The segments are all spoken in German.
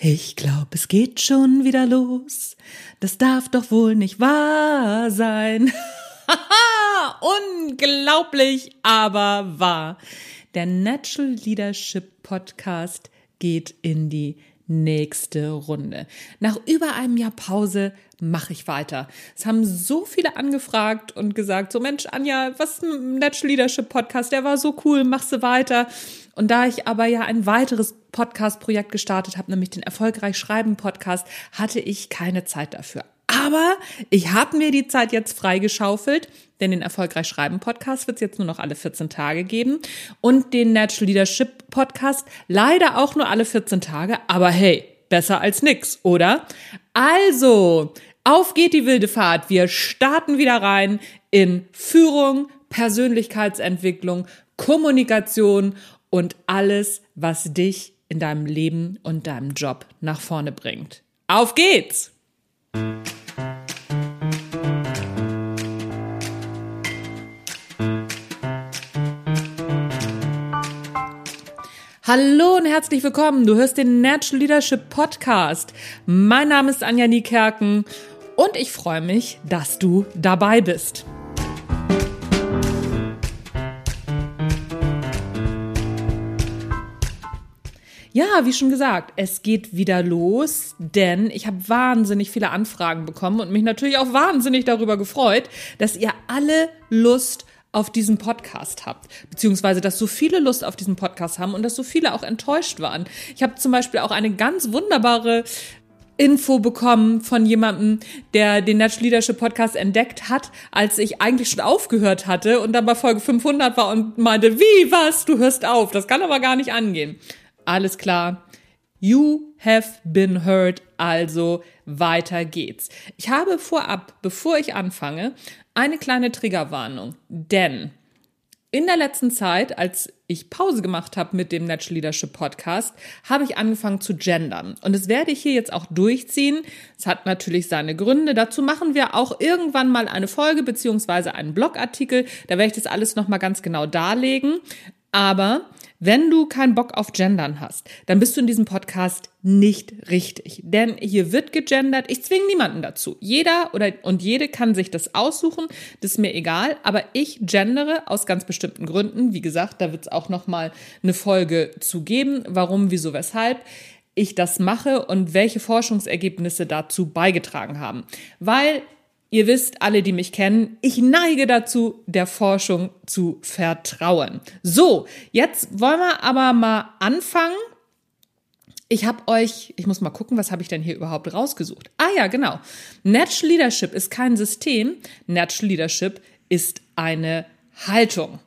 Ich glaub, es geht schon wieder los. Das darf doch wohl nicht wahr sein. Unglaublich, aber wahr. Der Natural Leadership Podcast geht in die nächste Runde. Nach über einem Jahr Pause mache ich weiter. Es haben so viele angefragt und gesagt, so Mensch, Anja, was ein Natural Leadership Podcast, der war so cool, machst du weiter. Und da ich aber ja ein weiteres Podcast-Projekt gestartet habe, nämlich den Erfolgreich Schreiben Podcast, hatte ich keine Zeit dafür. Aber ich habe mir die Zeit jetzt freigeschaufelt, denn den Erfolgreich Schreiben Podcast wird es jetzt nur noch alle 14 Tage geben und den Natural Leadership Podcast leider auch nur alle 14 Tage, aber hey, besser als nix, oder? Also, auf geht die wilde Fahrt. Wir starten wieder rein in Führung, Persönlichkeitsentwicklung, Kommunikation und alles, was dich in deinem Leben und deinem Job nach vorne bringt. Auf geht's! Hallo und herzlich willkommen. Du hörst den Natural Leadership Podcast. Mein Name ist Anja Niekerken und ich freue mich, dass du dabei bist. Ja, wie schon gesagt, es geht wieder los, denn ich habe wahnsinnig viele Anfragen bekommen und mich natürlich auch wahnsinnig darüber gefreut, dass ihr alle Lust auf diesen Podcast habt, beziehungsweise dass so viele Lust auf diesen Podcast haben und dass so viele auch enttäuscht waren. Ich habe zum Beispiel auch eine ganz wunderbare Info bekommen von jemandem, der den Natural Leadership Podcast entdeckt hat, als ich eigentlich schon aufgehört hatte und dann bei Folge 500 war und meinte, wie, was, du hörst auf, das kann aber gar nicht angehen. Alles klar. You have been heard, also weiter geht's. Ich habe vorab, bevor ich anfange, eine kleine Triggerwarnung, denn in der letzten Zeit, als ich Pause gemacht habe mit dem Natural Leadership Podcast, habe ich angefangen zu gendern. Und das werde ich hier jetzt auch durchziehen. Es hat natürlich seine Gründe. Dazu machen wir auch irgendwann mal eine Folge beziehungsweise einen Blogartikel. Da werde ich das alles nochmal ganz genau darlegen. Aber wenn du keinen Bock auf Gendern hast, dann bist du in diesem Podcast nicht richtig. Denn hier wird gegendert. Ich zwinge niemanden dazu. Jeder oder und jede kann sich das aussuchen. Das ist mir egal. Aber ich gendere aus ganz bestimmten Gründen. Wie gesagt, da wird es auch noch mal eine Folge zu geben. Warum, wieso, weshalb ich das mache und welche Forschungsergebnisse dazu beigetragen haben. Weil Ihr wisst, alle, die mich kennen, ich neige dazu, der Forschung zu vertrauen. So, jetzt wollen wir aber mal anfangen. Ich habe euch, ich muss mal gucken, was habe ich denn hier überhaupt rausgesucht? Ah ja, genau. Natural Leadership ist kein System. Natural Leadership ist eine Haltung.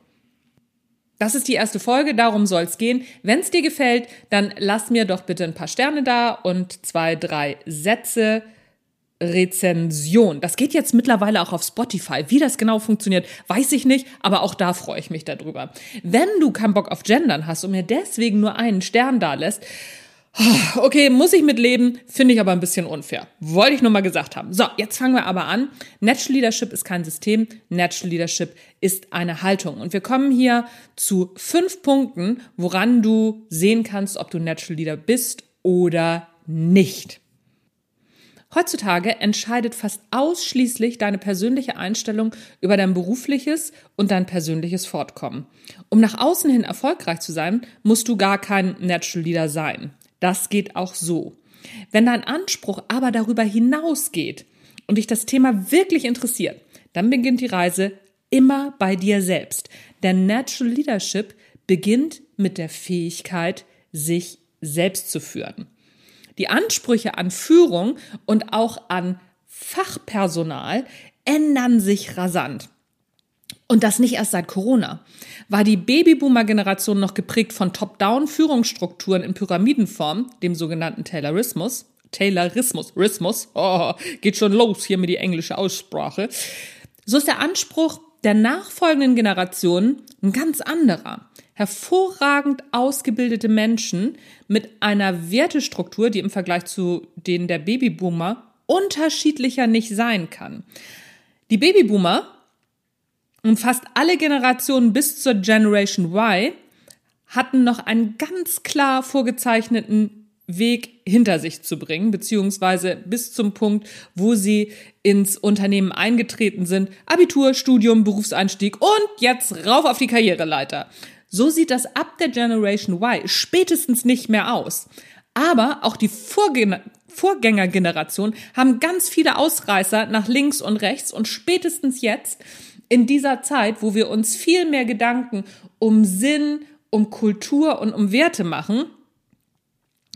Das ist die erste Folge, darum soll es gehen. Wenn es dir gefällt, dann lass mir doch bitte ein paar Sterne da und zwei, drei Sätze Rezension. Das geht jetzt mittlerweile auch auf Spotify. Wie das genau funktioniert, weiß ich nicht, aber auch da freue ich mich darüber. Wenn du keinen Bock auf Gendern hast und mir deswegen nur einen Stern da lässt, Okay, muss ich mitleben, finde ich aber ein bisschen unfair. Wollte ich nur mal gesagt haben. So, jetzt fangen wir aber an. Natural Leadership ist kein System, Natural Leadership ist eine Haltung. Und wir kommen hier zu fünf Punkten, woran du sehen kannst, ob du Natural Leader bist oder nicht. Heutzutage entscheidet fast ausschließlich deine persönliche Einstellung über dein berufliches und dein persönliches Fortkommen. Um nach außen hin erfolgreich zu sein, musst du gar kein Natural Leader sein. Das geht auch so. Wenn dein Anspruch aber darüber hinausgeht und dich das Thema wirklich interessiert, dann beginnt die Reise immer bei dir selbst. Denn Natural Leadership beginnt mit der Fähigkeit, sich selbst zu führen. Die Ansprüche an Führung und auch an Fachpersonal ändern sich rasant. Und das nicht erst seit Corona. War die Babyboomer-Generation noch geprägt von Top-Down-Führungsstrukturen in Pyramidenform, dem sogenannten Taylorismus, Taylorismus, Rismus, oh, geht schon los hier mit die englische Aussprache, so ist der Anspruch der nachfolgenden Generationen ein ganz anderer hervorragend ausgebildete Menschen mit einer Wertestruktur, die im Vergleich zu denen der Babyboomer unterschiedlicher nicht sein kann. Die Babyboomer und fast alle Generationen bis zur Generation Y hatten noch einen ganz klar vorgezeichneten Weg hinter sich zu bringen, beziehungsweise bis zum Punkt, wo sie ins Unternehmen eingetreten sind. Abitur, Studium, Berufseinstieg und jetzt rauf auf die Karriereleiter. So sieht das ab der Generation Y spätestens nicht mehr aus. Aber auch die Vorgänger Vorgängergeneration haben ganz viele Ausreißer nach links und rechts und spätestens jetzt in dieser Zeit, wo wir uns viel mehr Gedanken um Sinn, um Kultur und um Werte machen,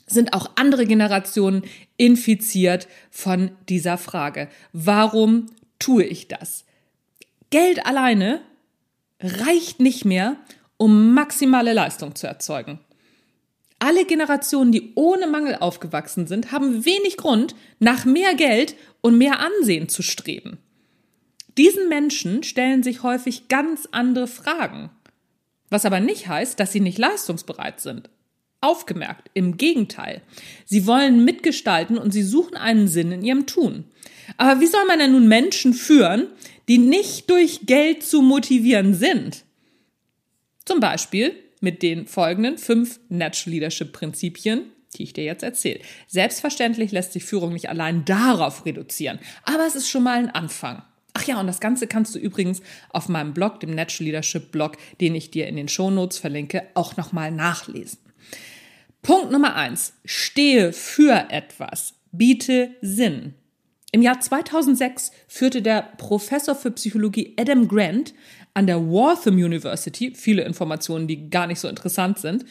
sind auch andere Generationen infiziert von dieser Frage. Warum tue ich das? Geld alleine reicht nicht mehr, um maximale Leistung zu erzeugen. Alle Generationen, die ohne Mangel aufgewachsen sind, haben wenig Grund, nach mehr Geld und mehr Ansehen zu streben. Diesen Menschen stellen sich häufig ganz andere Fragen. Was aber nicht heißt, dass sie nicht leistungsbereit sind. Aufgemerkt, im Gegenteil. Sie wollen mitgestalten und sie suchen einen Sinn in ihrem Tun. Aber wie soll man denn nun Menschen führen, die nicht durch Geld zu motivieren sind? Zum Beispiel mit den folgenden fünf Natural Leadership Prinzipien, die ich dir jetzt erzähle. Selbstverständlich lässt sich Führung nicht allein darauf reduzieren, aber es ist schon mal ein Anfang. Ach ja, und das Ganze kannst du übrigens auf meinem Blog, dem Natural Leadership Blog, den ich dir in den Show Notes verlinke, auch nochmal nachlesen. Punkt Nummer eins. Stehe für etwas. Biete Sinn. Im Jahr 2006 führte der Professor für Psychologie Adam Grant an der Waltham University, viele Informationen, die gar nicht so interessant sind,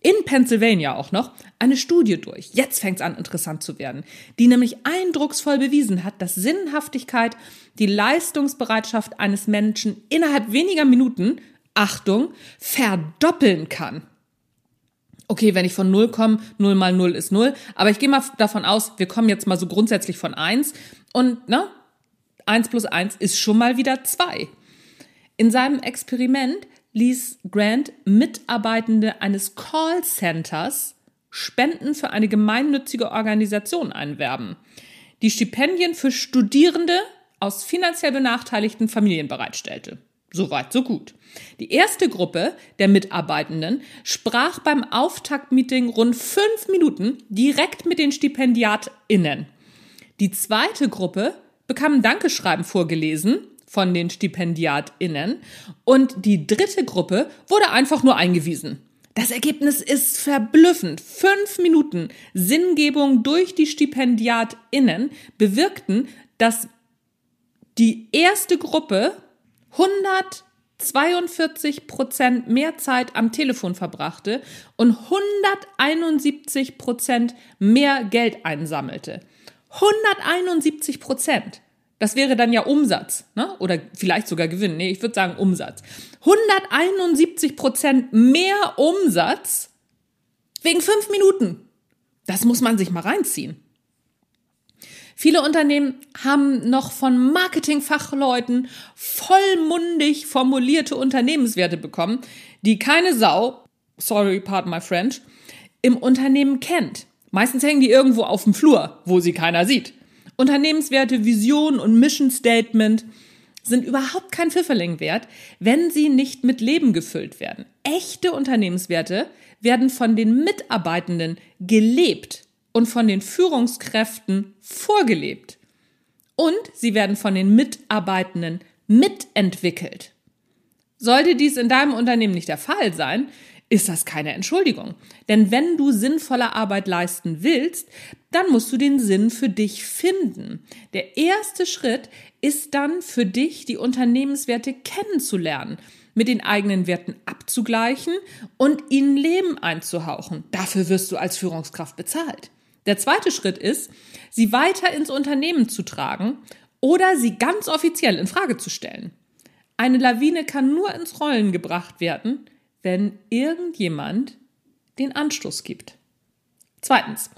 in Pennsylvania auch noch, eine Studie durch. Jetzt fängt es an, interessant zu werden, die nämlich eindrucksvoll bewiesen hat, dass Sinnhaftigkeit die Leistungsbereitschaft eines Menschen innerhalb weniger Minuten, Achtung, verdoppeln kann. Okay, wenn ich von 0 komme, 0 mal 0 ist 0, aber ich gehe mal davon aus, wir kommen jetzt mal so grundsätzlich von 1 und ne, 1 plus 1 ist schon mal wieder 2. In seinem Experiment ließ Grant Mitarbeitende eines Callcenters Spenden für eine gemeinnützige Organisation einwerben, die Stipendien für Studierende aus finanziell benachteiligten Familien bereitstellte. Soweit, so gut. Die erste Gruppe der Mitarbeitenden sprach beim Auftaktmeeting rund fünf Minuten direkt mit den StipendiatInnen. Die zweite Gruppe bekam ein Dankeschreiben vorgelesen von den StipendiatInnen. Und die dritte Gruppe wurde einfach nur eingewiesen. Das Ergebnis ist verblüffend. Fünf Minuten Sinngebung durch die StipendiatInnen bewirkten, dass die erste Gruppe 142 Prozent mehr Zeit am Telefon verbrachte und 171 Prozent mehr Geld einsammelte. 171 Prozent. Das wäre dann ja Umsatz, ne? oder vielleicht sogar Gewinn. Nee, ich würde sagen Umsatz. 171 Prozent mehr Umsatz wegen fünf Minuten. Das muss man sich mal reinziehen. Viele Unternehmen haben noch von Marketingfachleuten vollmundig formulierte Unternehmenswerte bekommen, die keine Sau, sorry, pardon my French, im Unternehmen kennt. Meistens hängen die irgendwo auf dem Flur, wo sie keiner sieht. Unternehmenswerte, Vision und Mission Statement sind überhaupt kein Pfifferling wert, wenn sie nicht mit Leben gefüllt werden. Echte Unternehmenswerte werden von den Mitarbeitenden gelebt und von den Führungskräften vorgelebt. Und sie werden von den Mitarbeitenden mitentwickelt. Sollte dies in deinem Unternehmen nicht der Fall sein, ist das keine Entschuldigung. Denn wenn du sinnvolle Arbeit leisten willst, dann musst du den Sinn für dich finden. Der erste Schritt ist dann für dich, die Unternehmenswerte kennenzulernen, mit den eigenen Werten abzugleichen und ihnen Leben einzuhauchen. Dafür wirst du als Führungskraft bezahlt. Der zweite Schritt ist, sie weiter ins Unternehmen zu tragen oder sie ganz offiziell in Frage zu stellen. Eine Lawine kann nur ins Rollen gebracht werden, wenn irgendjemand den Anstoß gibt. Zweitens,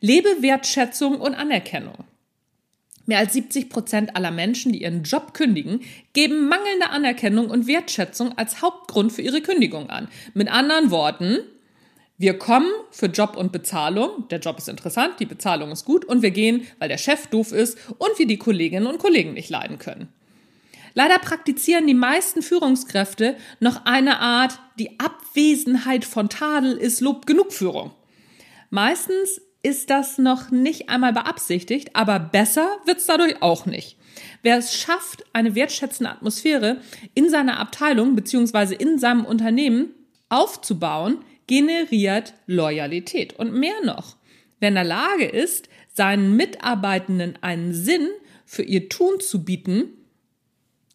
lebe Wertschätzung und Anerkennung. Mehr als 70 Prozent aller Menschen, die ihren Job kündigen, geben mangelnde Anerkennung und Wertschätzung als Hauptgrund für ihre Kündigung an. Mit anderen Worten, wir kommen für Job und Bezahlung, der Job ist interessant, die Bezahlung ist gut und wir gehen, weil der Chef doof ist und wir die Kolleginnen und Kollegen nicht leiden können. Leider praktizieren die meisten Führungskräfte noch eine Art, die Abwesenheit von Tadel ist Lob genug Führung. Meistens ist das noch nicht einmal beabsichtigt, aber besser wird's dadurch auch nicht. Wer es schafft, eine wertschätzende Atmosphäre in seiner Abteilung beziehungsweise in seinem Unternehmen aufzubauen, generiert Loyalität. Und mehr noch, wer in der Lage ist, seinen Mitarbeitenden einen Sinn für ihr Tun zu bieten,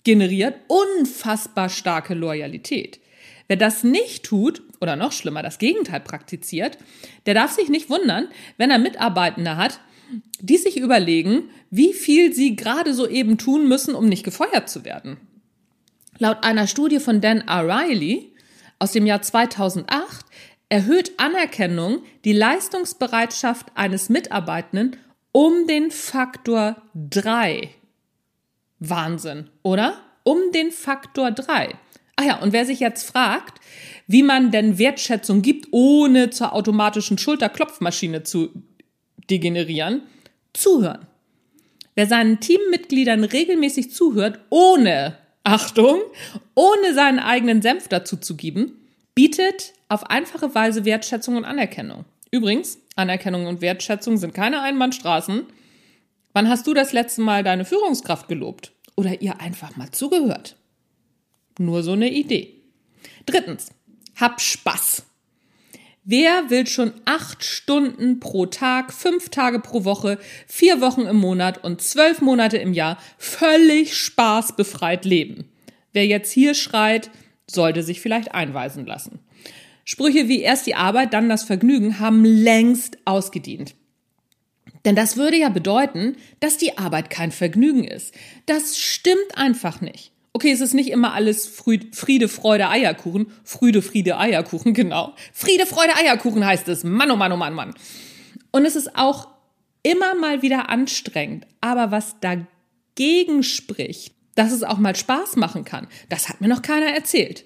generiert unfassbar starke Loyalität. Wer das nicht tut, oder noch schlimmer, das Gegenteil praktiziert, der darf sich nicht wundern, wenn er Mitarbeitende hat, die sich überlegen, wie viel sie gerade so eben tun müssen, um nicht gefeuert zu werden. Laut einer Studie von Dan O'Reilly aus dem Jahr 2008 erhöht Anerkennung die Leistungsbereitschaft eines Mitarbeitenden um den Faktor 3. Wahnsinn, oder? Um den Faktor 3. Ah ja, und wer sich jetzt fragt, wie man denn Wertschätzung gibt, ohne zur automatischen Schulterklopfmaschine zu degenerieren, zuhören. Wer seinen Teammitgliedern regelmäßig zuhört, ohne, Achtung, ohne seinen eigenen Senf dazu zu geben, bietet auf einfache Weise Wertschätzung und Anerkennung. Übrigens, Anerkennung und Wertschätzung sind keine Einbahnstraßen. Wann hast du das letzte Mal deine Führungskraft gelobt? Oder ihr einfach mal zugehört? Nur so eine Idee. Drittens, hab Spaß. Wer will schon acht Stunden pro Tag, fünf Tage pro Woche, vier Wochen im Monat und zwölf Monate im Jahr völlig spaßbefreit leben? Wer jetzt hier schreit, sollte sich vielleicht einweisen lassen. Sprüche wie erst die Arbeit, dann das Vergnügen haben längst ausgedient. Denn das würde ja bedeuten, dass die Arbeit kein Vergnügen ist. Das stimmt einfach nicht. Okay, es ist nicht immer alles Friede, Freude, Eierkuchen. Früde, Friede, Eierkuchen, genau. Friede, Freude, Eierkuchen heißt es. Mann, oh Mann, oh Mann, Mann. Und es ist auch immer mal wieder anstrengend. Aber was dagegen spricht, dass es auch mal Spaß machen kann, das hat mir noch keiner erzählt.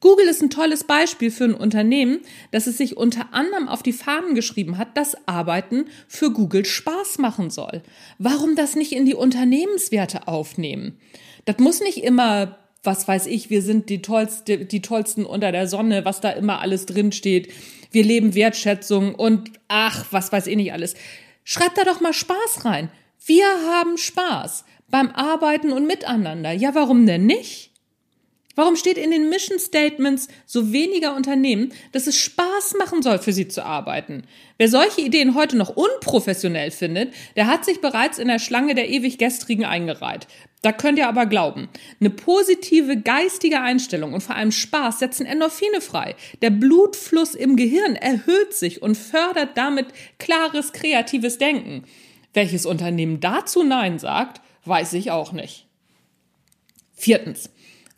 Google ist ein tolles Beispiel für ein Unternehmen, das es sich unter anderem auf die Fahnen geschrieben hat, dass Arbeiten für Google Spaß machen soll. Warum das nicht in die Unternehmenswerte aufnehmen? Das muss nicht immer, was weiß ich, wir sind die, tollste, die tollsten unter der Sonne, was da immer alles drinsteht. Wir leben Wertschätzung und ach, was weiß ich nicht alles. Schreibt da doch mal Spaß rein. Wir haben Spaß beim Arbeiten und Miteinander. Ja, warum denn nicht? Warum steht in den Mission Statements so weniger Unternehmen, dass es Spaß machen soll, für sie zu arbeiten? Wer solche Ideen heute noch unprofessionell findet, der hat sich bereits in der Schlange der ewig Gestrigen eingereiht. Da könnt ihr aber glauben. Eine positive geistige Einstellung und vor allem Spaß setzen Endorphine frei. Der Blutfluss im Gehirn erhöht sich und fördert damit klares, kreatives Denken. Welches Unternehmen dazu Nein sagt, weiß ich auch nicht. Viertens.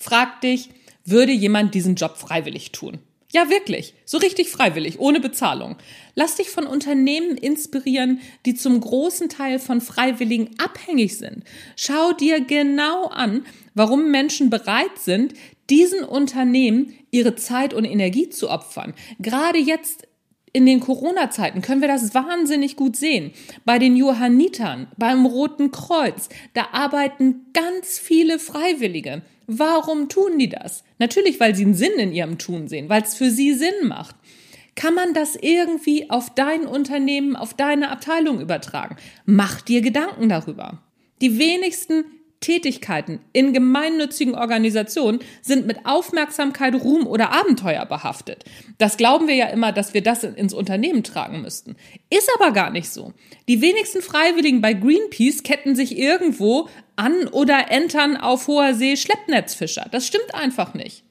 Frag dich, würde jemand diesen Job freiwillig tun? Ja, wirklich. So richtig freiwillig, ohne Bezahlung. Lass dich von Unternehmen inspirieren, die zum großen Teil von Freiwilligen abhängig sind. Schau dir genau an, warum Menschen bereit sind, diesen Unternehmen ihre Zeit und Energie zu opfern. Gerade jetzt in den Corona-Zeiten können wir das wahnsinnig gut sehen. Bei den Johannitern, beim Roten Kreuz, da arbeiten ganz viele Freiwillige. Warum tun die das? Natürlich, weil sie einen Sinn in ihrem Tun sehen, weil es für sie Sinn macht. Kann man das irgendwie auf dein Unternehmen, auf deine Abteilung übertragen? Mach dir Gedanken darüber. Die wenigsten Tätigkeiten in gemeinnützigen Organisationen sind mit Aufmerksamkeit, Ruhm oder Abenteuer behaftet. Das glauben wir ja immer, dass wir das ins Unternehmen tragen müssten. Ist aber gar nicht so. Die wenigsten Freiwilligen bei Greenpeace ketten sich irgendwo an oder entern auf hoher See Schleppnetzfischer. Das stimmt einfach nicht.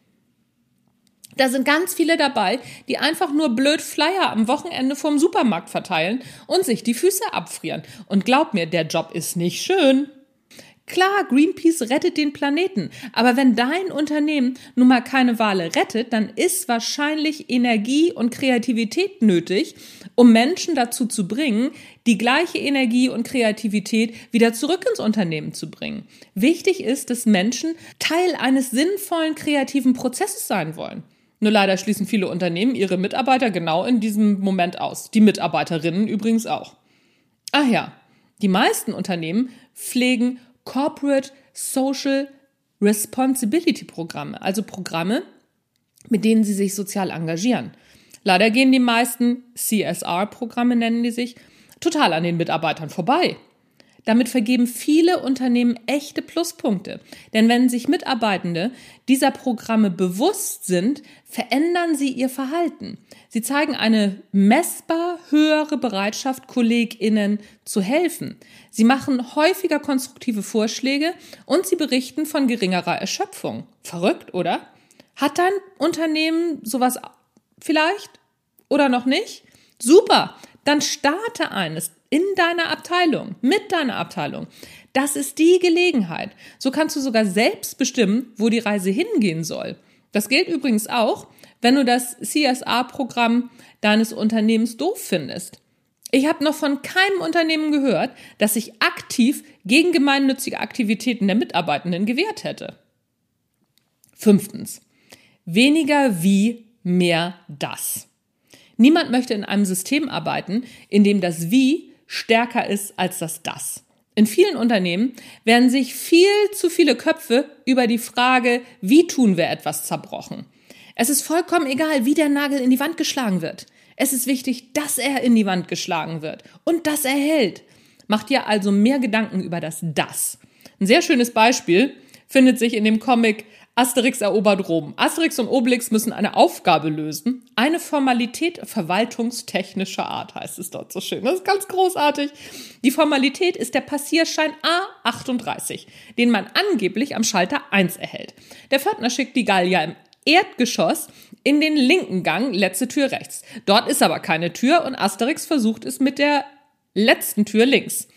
Da sind ganz viele dabei, die einfach nur blöd Flyer am Wochenende vom Supermarkt verteilen und sich die Füße abfrieren. Und glaub mir, der Job ist nicht schön. Klar, Greenpeace rettet den Planeten, aber wenn dein Unternehmen nun mal keine Wale rettet, dann ist wahrscheinlich Energie und Kreativität nötig, um Menschen dazu zu bringen, die gleiche Energie und Kreativität wieder zurück ins Unternehmen zu bringen. Wichtig ist, dass Menschen Teil eines sinnvollen kreativen Prozesses sein wollen. Nur leider schließen viele Unternehmen ihre Mitarbeiter genau in diesem Moment aus. Die Mitarbeiterinnen übrigens auch. Ach ja, die meisten Unternehmen pflegen Corporate Social Responsibility Programme, also Programme, mit denen sie sich sozial engagieren. Leider gehen die meisten CSR-Programme, nennen die sich, total an den Mitarbeitern vorbei. Damit vergeben viele Unternehmen echte Pluspunkte. Denn wenn sich Mitarbeitende dieser Programme bewusst sind, verändern sie ihr Verhalten. Sie zeigen eine messbar höhere Bereitschaft, KollegInnen zu helfen. Sie machen häufiger konstruktive Vorschläge und sie berichten von geringerer Erschöpfung. Verrückt, oder? Hat dein Unternehmen sowas vielleicht? Oder noch nicht? Super! Dann starte eines in deiner Abteilung, mit deiner Abteilung. Das ist die Gelegenheit. So kannst du sogar selbst bestimmen, wo die Reise hingehen soll. Das gilt übrigens auch, wenn du das CSA-Programm deines Unternehmens doof findest. Ich habe noch von keinem Unternehmen gehört, das sich aktiv gegen gemeinnützige Aktivitäten der Mitarbeitenden gewehrt hätte. Fünftens. Weniger wie, mehr das. Niemand möchte in einem System arbeiten, in dem das Wie stärker ist als das Das. In vielen Unternehmen werden sich viel zu viele Köpfe über die Frage, wie tun wir etwas zerbrochen. Es ist vollkommen egal, wie der Nagel in die Wand geschlagen wird. Es ist wichtig, dass er in die Wand geschlagen wird und dass er hält. Macht dir also mehr Gedanken über das Das. Ein sehr schönes Beispiel findet sich in dem Comic Asterix erobert Rom. Asterix und Obelix müssen eine Aufgabe lösen. Eine Formalität verwaltungstechnischer Art heißt es dort so schön. Das ist ganz großartig. Die Formalität ist der Passierschein A38, den man angeblich am Schalter 1 erhält. Der Pförtner schickt die Gallier im Erdgeschoss in den linken Gang, letzte Tür rechts. Dort ist aber keine Tür und Asterix versucht es mit der letzten Tür links.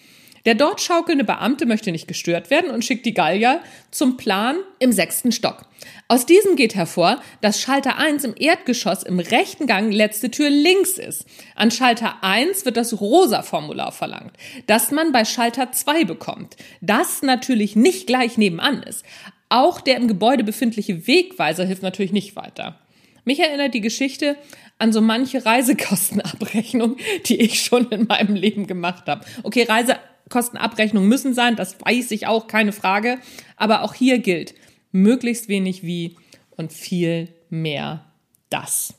Der dort schaukelnde Beamte möchte nicht gestört werden und schickt die Gallier zum Plan im sechsten Stock. Aus diesem geht hervor, dass Schalter 1 im Erdgeschoss im rechten Gang letzte Tür links ist. An Schalter 1 wird das rosa Formular verlangt, das man bei Schalter 2 bekommt. Das natürlich nicht gleich nebenan ist. Auch der im Gebäude befindliche Wegweiser hilft natürlich nicht weiter. Mich erinnert die Geschichte an so manche Reisekostenabrechnung, die ich schon in meinem Leben gemacht habe. Okay, Reise Kostenabrechnungen müssen sein, das weiß ich auch, keine Frage. Aber auch hier gilt, möglichst wenig wie und viel mehr das.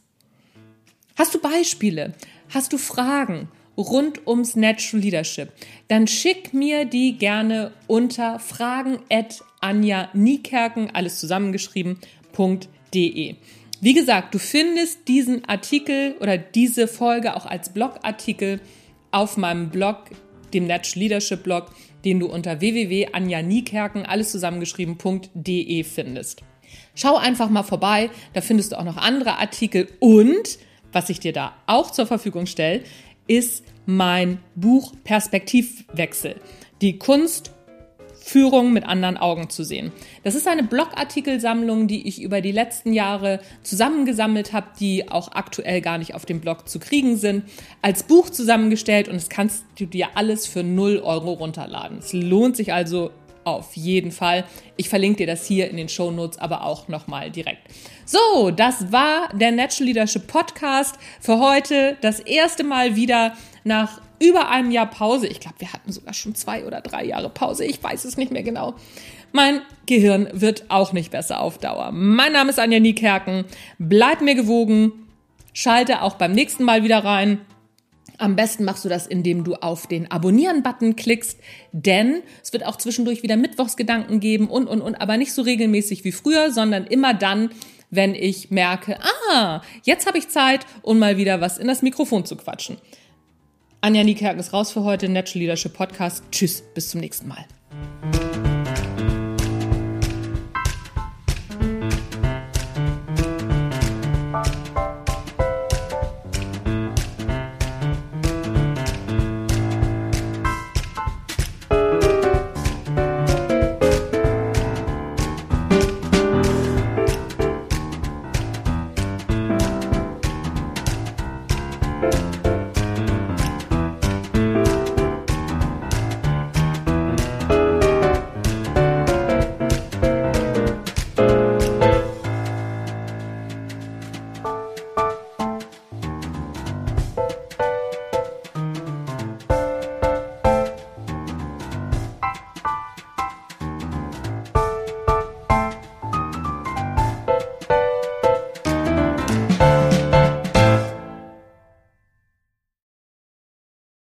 Hast du Beispiele? Hast du Fragen rund ums Natural Leadership? Dann schick mir die gerne unter fragen at Anja Niekerken, alles zusammengeschrieben.de. Wie gesagt, du findest diesen Artikel oder diese Folge auch als Blogartikel auf meinem Blog dem Natural Leadership Blog, den du unter www.anjaniekerken, alles zusammengeschrieben.de findest. Schau einfach mal vorbei, da findest du auch noch andere Artikel und was ich dir da auch zur Verfügung stelle, ist mein Buch Perspektivwechsel. Die Kunst Führung mit anderen Augen zu sehen. Das ist eine Blogartikelsammlung, die ich über die letzten Jahre zusammengesammelt habe, die auch aktuell gar nicht auf dem Blog zu kriegen sind, als Buch zusammengestellt und das kannst du dir alles für 0 Euro runterladen. Es lohnt sich also auf jeden Fall. Ich verlinke dir das hier in den Show Notes, aber auch nochmal direkt. So, das war der Natural Leadership Podcast für heute. Das erste Mal wieder nach über einem Jahr Pause. Ich glaube, wir hatten sogar schon zwei oder drei Jahre Pause. Ich weiß es nicht mehr genau. Mein Gehirn wird auch nicht besser auf Dauer. Mein Name ist Anja Niekerken. Bleib mir gewogen. Schalte auch beim nächsten Mal wieder rein. Am besten machst du das, indem du auf den Abonnieren-Button klickst, denn es wird auch zwischendurch wieder Mittwochsgedanken geben und, und, und, aber nicht so regelmäßig wie früher, sondern immer dann, wenn ich merke, ah, jetzt habe ich Zeit, um mal wieder was in das Mikrofon zu quatschen. Anja Niekerken ist raus für heute. Natural Leadership Podcast. Tschüss, bis zum nächsten Mal.